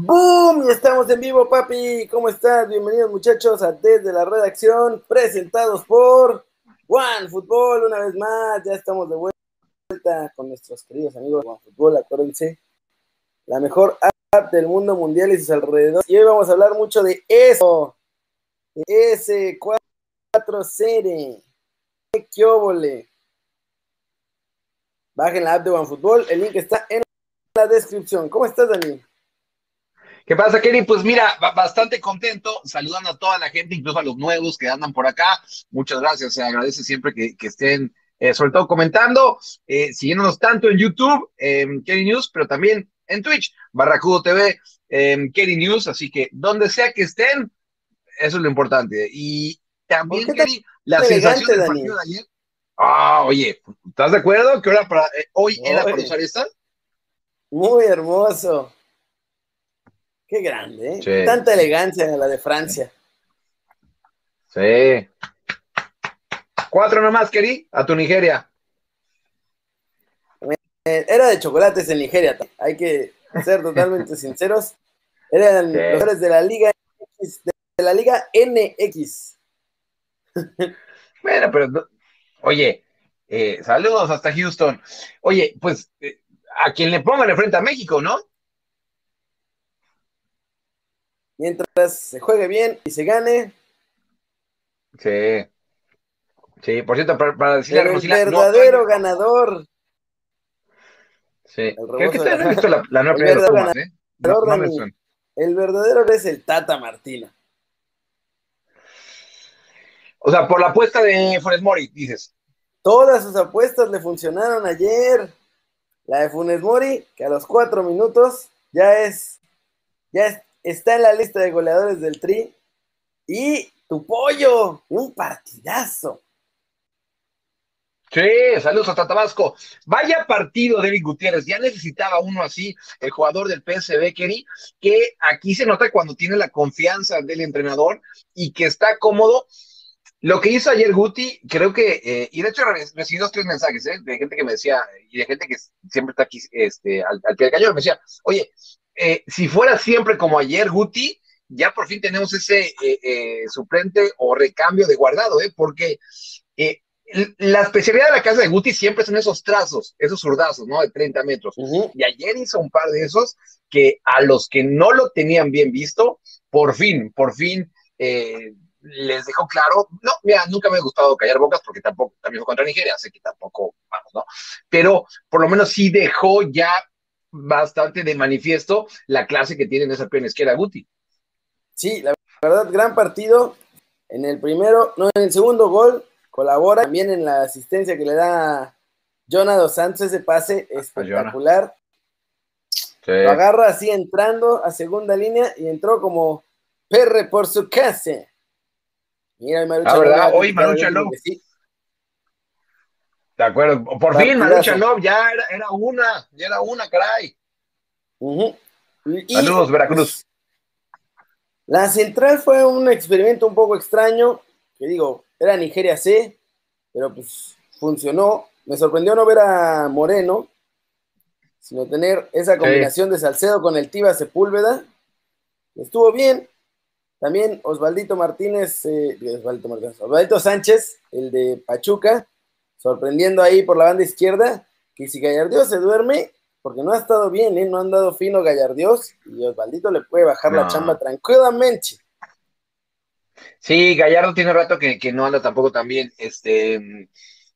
¡Boom! Y estamos en vivo, papi. ¿Cómo estás? Bienvenidos, muchachos, a Desde la Redacción, presentados por One Fútbol. Una vez más, ya estamos de vuelta con nuestros queridos amigos de One Fútbol. Acuérdense, la mejor app del mundo mundial y sus alrededores. Y hoy vamos a hablar mucho de eso, ese 4 serie. ¡Qué óvole! Bajen la app de OneFootball, el link está en la descripción. ¿Cómo estás, Dani? ¿Qué pasa, Kenny? Pues mira, bastante contento, saludando a toda la gente, incluso a los nuevos que andan por acá. Muchas gracias, se agradece siempre que, estén, eh, sobre todo comentando, eh, siguiéndonos tanto en YouTube, en News, pero también en Twitch, Barracudo TV, en Kenny News, así que donde sea que estén, eso es lo importante. Y también, Kenny, la sensación del partido de ayer. Ah, oye, ¿estás de acuerdo que para, eh, hoy era para usar esta? Muy hermoso. Qué grande, ¿eh? Tanta elegancia en la de Francia. Sí. Cuatro nomás, Keri, a tu Nigeria. Eh, era de chocolates en Nigeria, hay que ser totalmente sinceros. Eran los jugadores de la Liga de la Liga NX. Bueno, pero Oye, eh, saludos hasta Houston. Oye, pues eh, a quien le pongan frente a México, ¿no? Mientras se juegue bien y se gane. Sí. Sí, por cierto, para, decirle a El verdadero ganador. Sí. Creo que ustedes han visto la, la nueva primera de ¿eh? el verdadero es el Tata Martina. O sea, por la apuesta de Funes Mori, dices. Todas sus apuestas le funcionaron ayer. La de Funes Mori, que a los cuatro minutos ya es, ya está en la lista de goleadores del Tri. Y tu pollo, un partidazo. Sí, saludos hasta Tabasco. Vaya partido, David Gutiérrez. Ya necesitaba uno así, el jugador del PSV, Kenny, que aquí se nota cuando tiene la confianza del entrenador y que está cómodo lo que hizo ayer Guti, creo que, eh, y de hecho recibí dos, tres mensajes, ¿eh? De gente que me decía, y de gente que siempre está aquí este, al, pie del cañón, me decía, oye, eh, si fuera siempre como ayer Guti, ya por fin tenemos ese eh, suplente o recambio de guardado, ¿eh? Porque la especialidad de la casa de Guti siempre son esos trazos, esos zurdazos, ¿no? De 30 metros. Y ayer hizo un par de esos que a los que no lo tenían bien visto, por fin, por fin, eh, les dejó claro, no, mira, nunca me ha gustado callar bocas porque tampoco, también fue contra Nigeria, sé que tampoco, vamos, ¿no? Pero por lo menos sí dejó ya bastante de manifiesto la clase que tiene en esa pierna izquierda Guti. Sí, la verdad, gran partido. En el primero, no, en el segundo gol, colabora también en la asistencia que le da Jonado Santos, ese pase espectacular. Lo agarra así entrando a segunda línea y entró como perre por su casa. Mira, Marucha ah, ¿verdad? Hoy Marucha Love. De acuerdo. Por fin, Marucha Love ya era, era, una, ya era una, caray. Saludos, Veracruz. La central fue un experimento un poco extraño, que digo, era Nigeria C, pero pues funcionó. Me sorprendió no ver a Moreno, sino tener esa combinación de Salcedo con el Tiba Sepúlveda. Estuvo bien, también Osvaldito Martínez, eh, Osvaldito, Martínez, Osvaldito Sánchez, el de Pachuca, sorprendiendo ahí por la banda izquierda, que si Gallardios se duerme, porque no ha estado bien, ¿eh? no han dado fino Gallardios, y Osvaldito le puede bajar la chamba tranquilamente. Sí, Gallardo tiene rato que, que no anda tampoco tan bien. Este,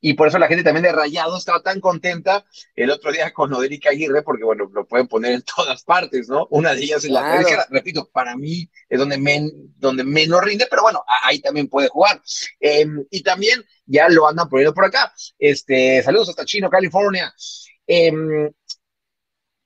y por eso la gente también de Rayado estaba tan contenta el otro día con Oderica Aguirre, porque bueno, lo pueden poner en todas partes, ¿no? Una de ellas en la repito, para mí es donde, men, donde menos rinde, pero bueno, ahí también puede jugar. Em, y también ya lo andan poniendo por acá. Este, saludos hasta Chino, California. Eh,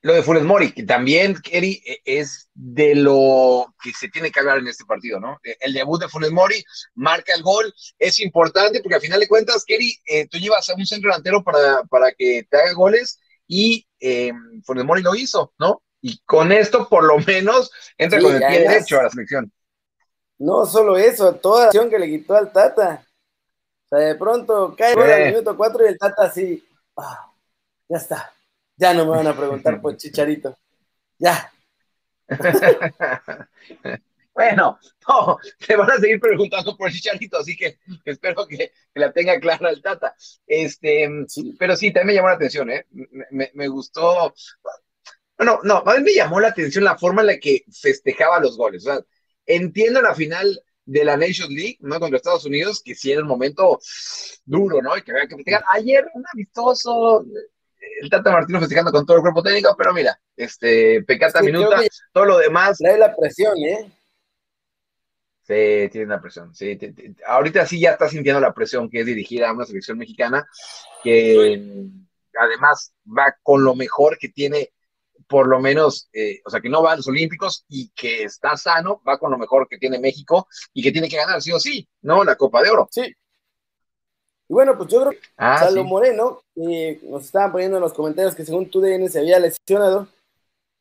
lo de Funes Mori, que también, Kerry, e, es de lo que se tiene que hablar en este partido, ¿no? E, el debut de Funes Mori marca el gol, es importante porque al final de cuentas, Kerry, eh, tú llevas a un centro delantero para, para que te haga goles y eh, Funes Mori lo hizo, ¿no? Y con esto, por lo menos, entra con el pie derecho a la selección. No solo eso, toda la acción que le quitó al Tata. O sea, de pronto cae el minuto cuatro y el Tata así, ah, ya está ya no me van a preguntar por Chicharito. Ya. bueno, no, te van a seguir preguntando por Chicharito, así que espero que, la tenga clara el Tata. Este, pero sí, también me llamó la atención, ¿eh? Me, me gustó. Bueno, no, a mí me llamó la atención la forma en la que festejaba los goles. O sea, entiendo la final de la Nations League, ¿no? Contra Estados Unidos, que sí era un momento duro, ¿no? Y que había que festejar. Ayer, un amistoso, el Tata Martino festejando con todo el cuerpo técnico, pero mira, este, pecata minuta, todo lo demás. Trae la presión, ¿eh? Sí, tiene la presión. Sí, ahorita sí ya está sintiendo la presión que es dirigida a una selección mexicana que además va con lo mejor que tiene por lo menos, eh, o sea, que no va a los Olímpicos y que está sano, va con lo mejor que tiene México y que tiene que ganar sí o sí, ¿no? La Copa de Oro. Sí. Y bueno, pues yo creo que ah, Salo Moreno, nos estaban poniendo en los comentarios que según tu DN se había lesionado.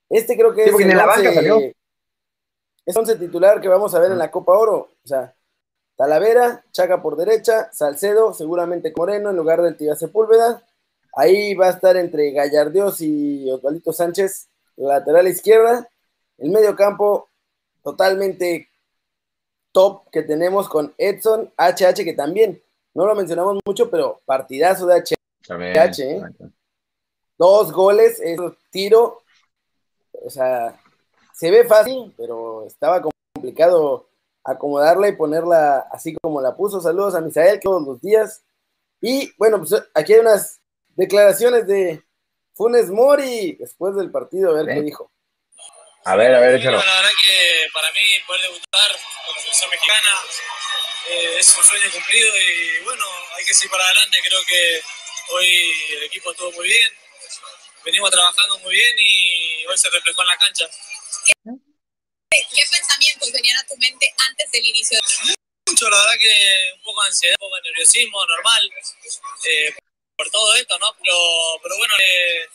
Este creo que es el la banca salió. Es once titular que vamos a ver en la Copa Oro. O sea, Talavera, Chaca por derecha, Salcedo, seguramente Moreno en lugar del Tibia Sepúlveda, Ahí va a estar entre Gallardios y Osvaldito Sánchez, lateral izquierda. El medio campo totalmente top que tenemos con Edson, HH, que también no lo mencionamos mucho, pero partidazo de HH. ¿eh? Dos goles, es tiro. O sea, se ve fácil, pero estaba complicado acomodarla y ponerla así como la puso. Saludos a Misael todos los días. Y bueno, pues aquí hay unas declaraciones de Funes Mori después del partido, a ver qué dijo. A ver, a ver, échalo. la verdad que para mí poder debutar con la selección mexicana eh, es un sueño cumplido y bueno, hay que seguir para adelante. Creo que hoy el equipo estuvo muy bien, venimos trabajando muy bien y hoy se reflejó en la cancha. ¿Qué, pensamientos venían a tu mente antes del inicio? Mucho, la verdad que un poco de ansiedad, un poco de nerviosismo, normal. Eh, por todo esto, ¿no? Pero, pero bueno, eh,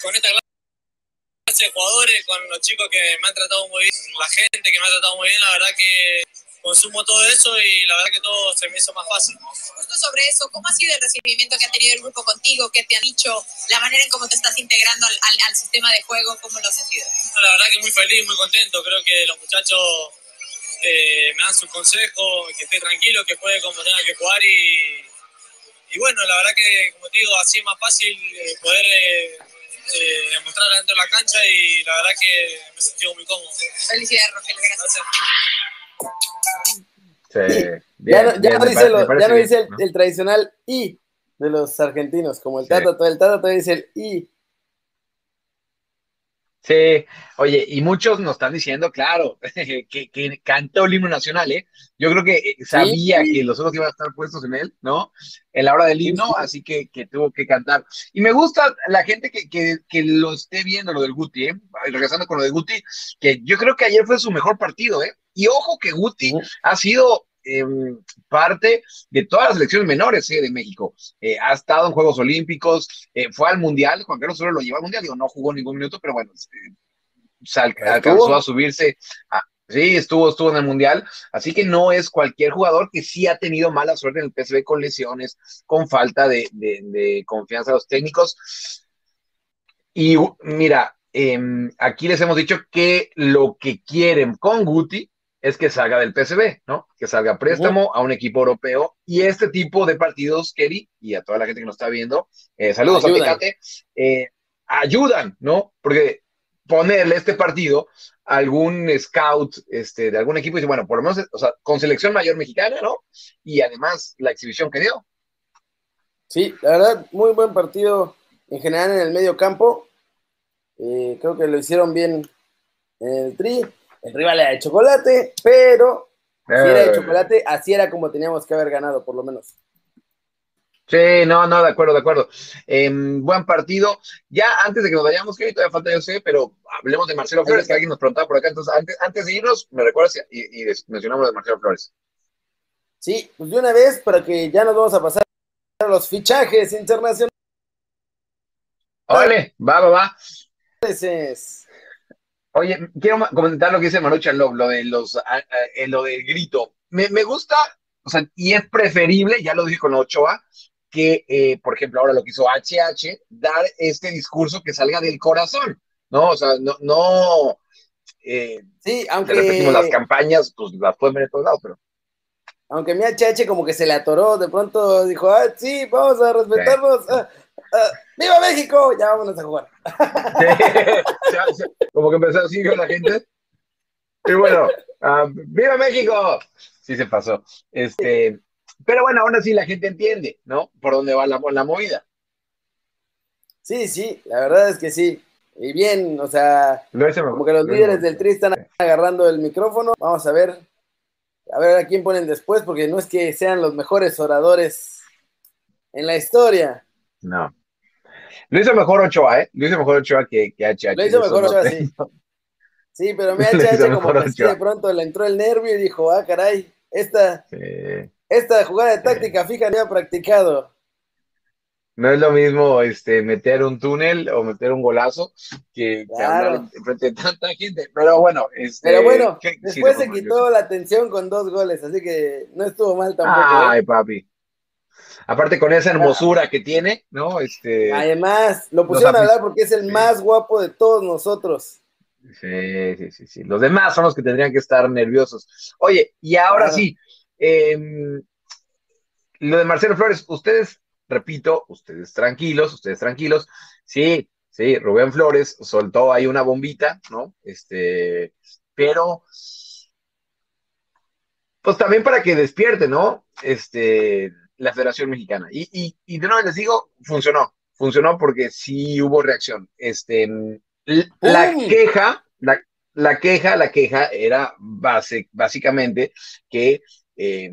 con esta clase de jugadores, con los chicos que me han tratado muy bien, la gente que me ha tratado muy bien, la verdad que consumo todo eso y la verdad que todo se me hizo más fácil. Justo sobre eso, ¿cómo ha sido el recibimiento que ha tenido el grupo contigo? ¿Qué te ha dicho? ¿La manera en cómo te estás integrando al, al, sistema de juego? ¿Cómo lo has sentido? La verdad que muy feliz, muy contento. Creo que los muchachos eh, me dan sus consejos, que esté tranquilo, que juegue como tenga que jugar y y bueno, la verdad que, como te digo, así es más fácil eh, poder eh, eh, demostrar dentro de la cancha y la verdad que me he sentido muy cómodo. Felicidades, Rogelio, gracias. Ya, no, dice, ya no dice el, tradicional I de los argentinos, como el Tata, todo el Tata todavía dice el I. Sí, oye, y muchos nos están diciendo, claro, que, que cantó el himno nacional, ¿eh? Yo creo que eh, sabía que los otros iban a estar puestos en él, ¿no? En la hora del himno, así que, que tuvo que cantar. Y me gusta la gente que, que, que, lo esté viendo, lo del Guti, ¿eh? Regresando con lo de Guti, que yo creo que ayer fue su mejor partido, ¿eh? Y ojo que Guti ha sido Em, parte de todas las selecciones menores eh, de México. Eh, ha estado en Juegos Olímpicos, eh, fue al Mundial, Juan Carlos solo lo llevó al Mundial, digo, no jugó ningún minuto, pero bueno, alcanzó a subirse. sí, estuvo, estuvo en el Mundial, así que no es cualquier jugador que sí ha tenido mala suerte en el PSV con lesiones, con falta de, de, confianza a los técnicos. Y mira, em, aquí les hemos dicho que lo que quieren con Guti es que salga del PSV, ¿no? Que salga préstamo a un equipo europeo y este tipo de partidos, Kelly, y a toda la gente que nos está viendo, eh, saludos a Tecate, eh, ayudan, ¿no? Porque ponerle este partido a algún scout este, de algún equipo y dice, bueno, por lo menos, o sea, con selección mayor mexicana, ¿no? Y además la exhibición que dio. Sí, la verdad, muy buen partido en general en el medio campo. Eh, creo que lo hicieron bien en el tri el rival era de chocolate, pero si era de chocolate, así era como teníamos que haber ganado, por lo menos. Sí, no, no, de acuerdo, de acuerdo. Em, buen partido. Ya antes de que nos vayamos, que todavía falta yo sé, pero hablemos de Marcelo Flores, que alguien nos preguntaba por acá. Entonces, antes, antes de irnos, me recuerdas y, y mencionamos de Marcelo Flores. Sí, pues de una vez, para que ya nos vamos a pasar a los fichajes internacionales. Vale, va, va, va. Entonces, Oye, quiero comentar lo que dice Manuel Love, lo de los, eh, lo del grito. Me, me, gusta, o sea, y es preferible, ya lo dije con Ochoa, que, eh, por ejemplo, ahora lo que hizo HH, dar este discurso que salga del corazón, ¿no? O sea, no, no, eh, sí, aunque repetimos las campañas, pues las pueden ver en todos lados, pero aunque mi HH como que se le atoró, de pronto dijo, ah, sí, vamos a respetarnos. Ah, ah, ¡Viva México! Ya vámonos a jugar. Sí, como que empezó así la gente. Y bueno, ah, ¡Viva México! Sí se pasó. Este, pero bueno, aún así la gente entiende, ¿no? Por dónde va la, la movida. Sí, sí, la verdad es que sí. Y bien, o sea, Lo como que los Lo líderes del Tri están agarrando el micrófono. Vamos a ver, a ver a quién ponen después, porque no es que sean los mejores oradores en la historia. No. Lo hizo mejor Ochoa, ¿eh? Lo hizo mejor Ochoa que, que HH. Lo hizo mejor Ochoa, sí. Sí, pero mi HH como que sí, de pronto le entró el nervio y dijo, ah, caray, esta, Sí. esta jugada de táctica fija no había practicado. No es lo mismo este, meter un túnel o meter un golazo que, Claro. frente de tanta gente. Pero bueno, este, Pero bueno, sí, después se quitó la tensión con dos goles, así que no estuvo mal tampoco. ¿eh? Ay, papi. Aparte con esa hermosura que tiene, ¿no? Este, Además, lo pusieron a hablar porque es el sí. más guapo de todos nosotros. sí, sí, sí, sí. Los demás son los que tendrían que estar nerviosos. Oye, y ahora Claro. sí, em, lo de Marcelo Flores, ustedes, repito, ustedes tranquilos, ustedes tranquilos. Sí, sí, Rubén Flores soltó ahí una bombita, ¿no? Este, pero, pues también para que despierte, ¿no? Este, la Federación Mexicana. Y, y, y de nuevo les digo, funcionó, funcionó porque sí hubo reacción. Este, la queja, la, la queja, la queja era base, básicamente que, eh,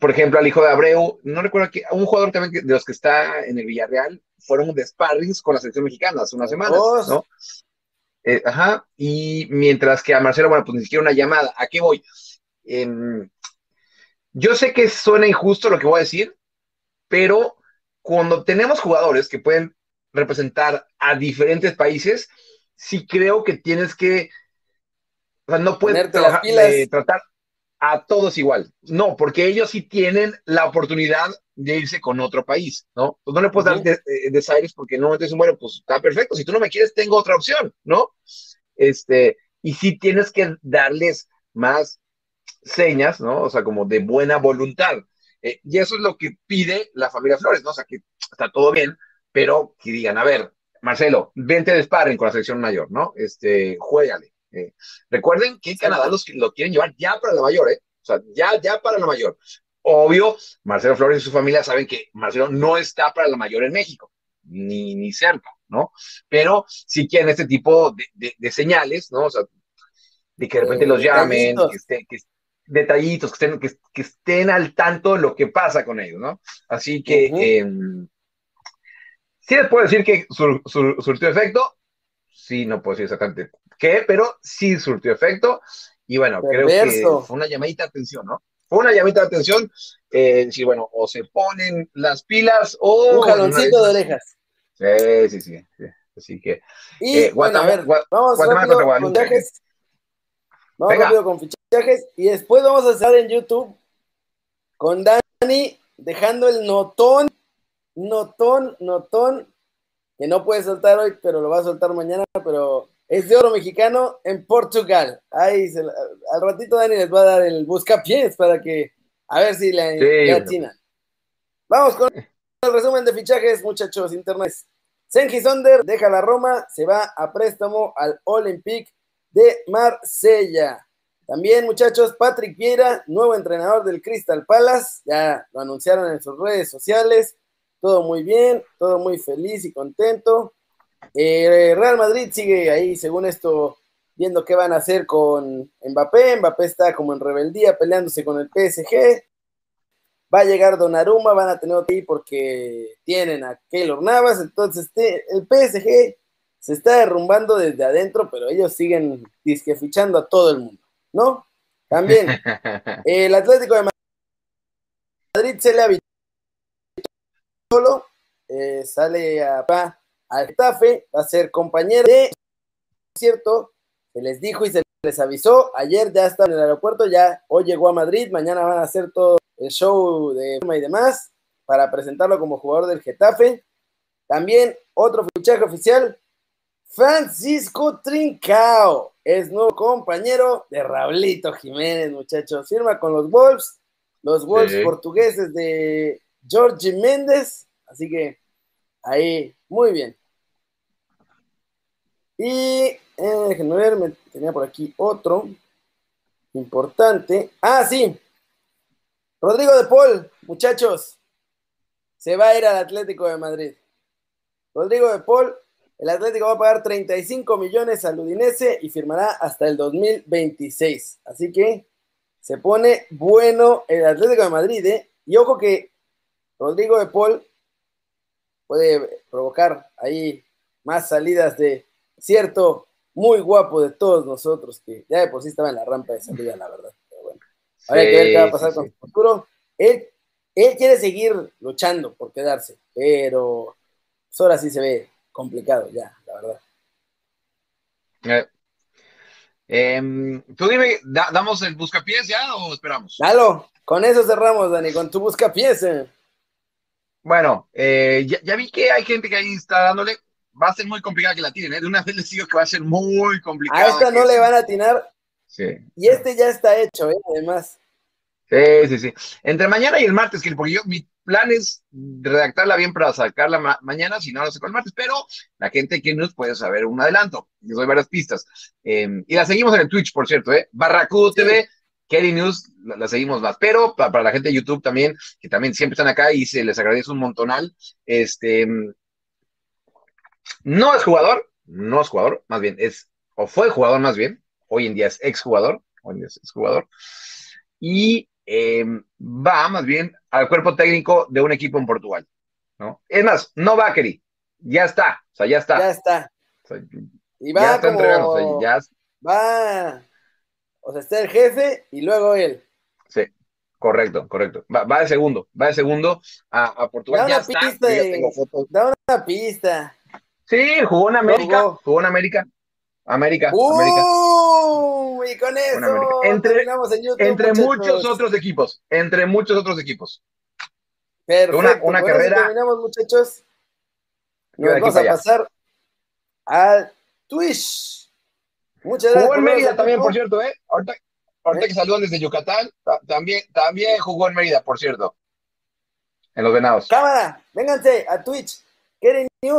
por ejemplo, al hijo de Abreu, no recuerdo que un jugador también que- de los que está en el Villarreal fueron de sparrings con la selección mexicana hace unas semanas, Dos. ¿no? Eh, ajá, y mientras que a Marcelo, bueno, pues ni siquiera una llamada. ¿A qué voy? Em, yo sé que suena injusto lo que voy a decir, pero cuando tenemos jugadores que pueden representar a diferentes países, sí creo que tienes que, o sea, no puedes trabajar- eh, tratar a todos igual. No, porque ellos sí tienen la oportunidad de irse con otro país, ¿no? Pues no le puedes Ujú. dar de- eh, desaires porque no, entonces, bueno, pues está perfecto. Si tú no me quieres, tengo otra opción, ¿no? Este, y sí tienes que darles más señas, ¿no? O sea, como de buena voluntad. Eh, y eso es lo que pide la familia Flores, ¿no? O sea, que está todo bien, pero que digan, a ver, Marcelo, vente de sparring con la selección mayor, ¿no? Este, juégale. Eh, recuerden que Canadá los, lo quieren llevar ya para la mayor, ¿eh? O sea, ya, ya para la mayor. Obvio, Marcelo Flores y su familia saben que Marcelo no está para la mayor en México, ni, ni cerca, ¿no? Pero sí quieren este tipo de, de- de señales, ¿no? O sea, de que de repente los llamen, detallitos. que estén, que, detallitos, que estén, que, que estén al tanto de lo que pasa con ellos, ¿no? Así que em, sí les puedo decir que sur- sur- surtió efecto, sí, no puedo decir exactamente qué, pero sí surtió efecto, y bueno, creo que fue una llamadita de atención, ¿no? Fue una llamadita de atención, eh, decir, bueno, o se ponen las pilas o... Un jaloncito de orejas. Sí, sí, sí, sí. Así que, Y Eh, bueno, a Guatemala- ver, vamos Guatemala rápido contra con Guadalupe. Vamos Venga. rápido con fichajes y después vamos a estar en YouTube con Dani dejando el notón, notón, notón, que no puede soltar hoy, pero lo va a soltar mañana, pero es de oro mexicano en Portugal. Ahí se la- al ratito Dani les va a dar el buscapiés para que a ver si le, Sí, atinan. Vamos con el resumen de fichajes, muchachos, internet. Sengi Sonder deja la Roma, se va a préstamo al Olympique de Marsella. También, muchachos, Patrick Vieira, nuevo entrenador del Crystal Palace, ya lo anunciaron en sus redes sociales. Todo muy bien, todo muy feliz y contento. Eh, Real Madrid sigue ahí, según esto, viendo qué van a hacer con Mbappé. Mbappé está como en rebeldía peleándose con el PSG. Va a llegar Donnarumma, van a tener otro ahí porque tienen a Keylor Navas. Entonces, el PSG se está derrumbando desde adentro, pero ellos siguen disque fichando a todo el mundo, ¿no? También, el Atlético de Madrid se le habitó solo, eh, sale a, al Getafe, va a ser compañero de, cierto, se les dijo y se les avisó, ayer ya está en el aeropuerto, ya hoy llegó a Madrid, mañana van a hacer todo el show de firma y demás para presentarlo como jugador del Getafe. También otro fichaje oficial, Francisco Trincao. es nuevo compañero de Raulito Jiménez, muchachos. Firma con los Wolves, los Wolves portugueses de George Méndez. Así que ahí, muy bien. Y eh, ver, me tenía por aquí otro importante. Ah, sí. Rodrigo de Paul, muchachos, se va a ir al Atlético de Madrid. Rodrigo de Paul, el Atlético va a pagar 35 millones al Udinese y firmará hasta el 2026. Así que se pone bueno el Atlético de Madrid, ¿eh? Y ojo que Rodrigo de Paul puede provocar ahí más salidas de cierto muy guapo de todos nosotros, que ya de por sí estaba en la rampa de salida, la verdad. Pero bueno, hay que ver qué va a pasar con su futuro. Él, él quiere seguir luchando por quedarse, pero pues ahora sí se ve complicado ya, la verdad. Eh, em, tú dime, ¿damos el buscapiés ya o esperamos? Dalo, con eso cerramos, Dani, con tu buscapiés. Eh. Bueno, eh, ya, vi que hay gente que ahí está dándole. Va a ser muy complicado que la tiren, ¿eh? De una vez les digo que va a ser muy complicado. A esta no le van a atinar. Sí. Y este ya está hecho. Además. Sí, sí, sí. Entre mañana y el martes, que porque yo, mi plan es redactarla bien para sacarla mañana, si no lo saco el martes, pero la gente que nos puede saber un adelanto. Les doy varias pistas. Em, y la seguimos en el Twitch, por cierto, ¿eh? Barracudo TV, Kelly News, la, seguimos más. Pero para, la gente de YouTube también, que también siempre están acá y se les agradece un montonal, este. No es jugador, no es jugador, más bien es, o fue jugador más bien, hoy en día es exjugador, hoy en día es exjugador. Y Em, va más bien al cuerpo técnico de un equipo en Portugal. ¿no? Es más, no va, Keri. Ya está. O sea, ya está. Ya está. y va ya como... ya... Va. O sea, está el jefe y luego él. Sí, correcto, correcto. Va, de segundo, va de segundo a, Portugal. Da una pista. Da una pista. Sí, jugó en América. Jugó en América. América. América. Y con eso entre, entre muchos otros equipos. Entre muchos otros equipos. Perfecto. Una, una carrera. terminamos, muchachos. Nos vamos a pasar al Twitch. Muchas gracias. Jugó en Mérida también, por cierto, ¿eh? Ahorita, ahorita ¿Eh? que saludan desde Yucatán, también, también jugó en Mérida, por cierto. En los venados. Cámara, vénganse a Twitch. Quieren News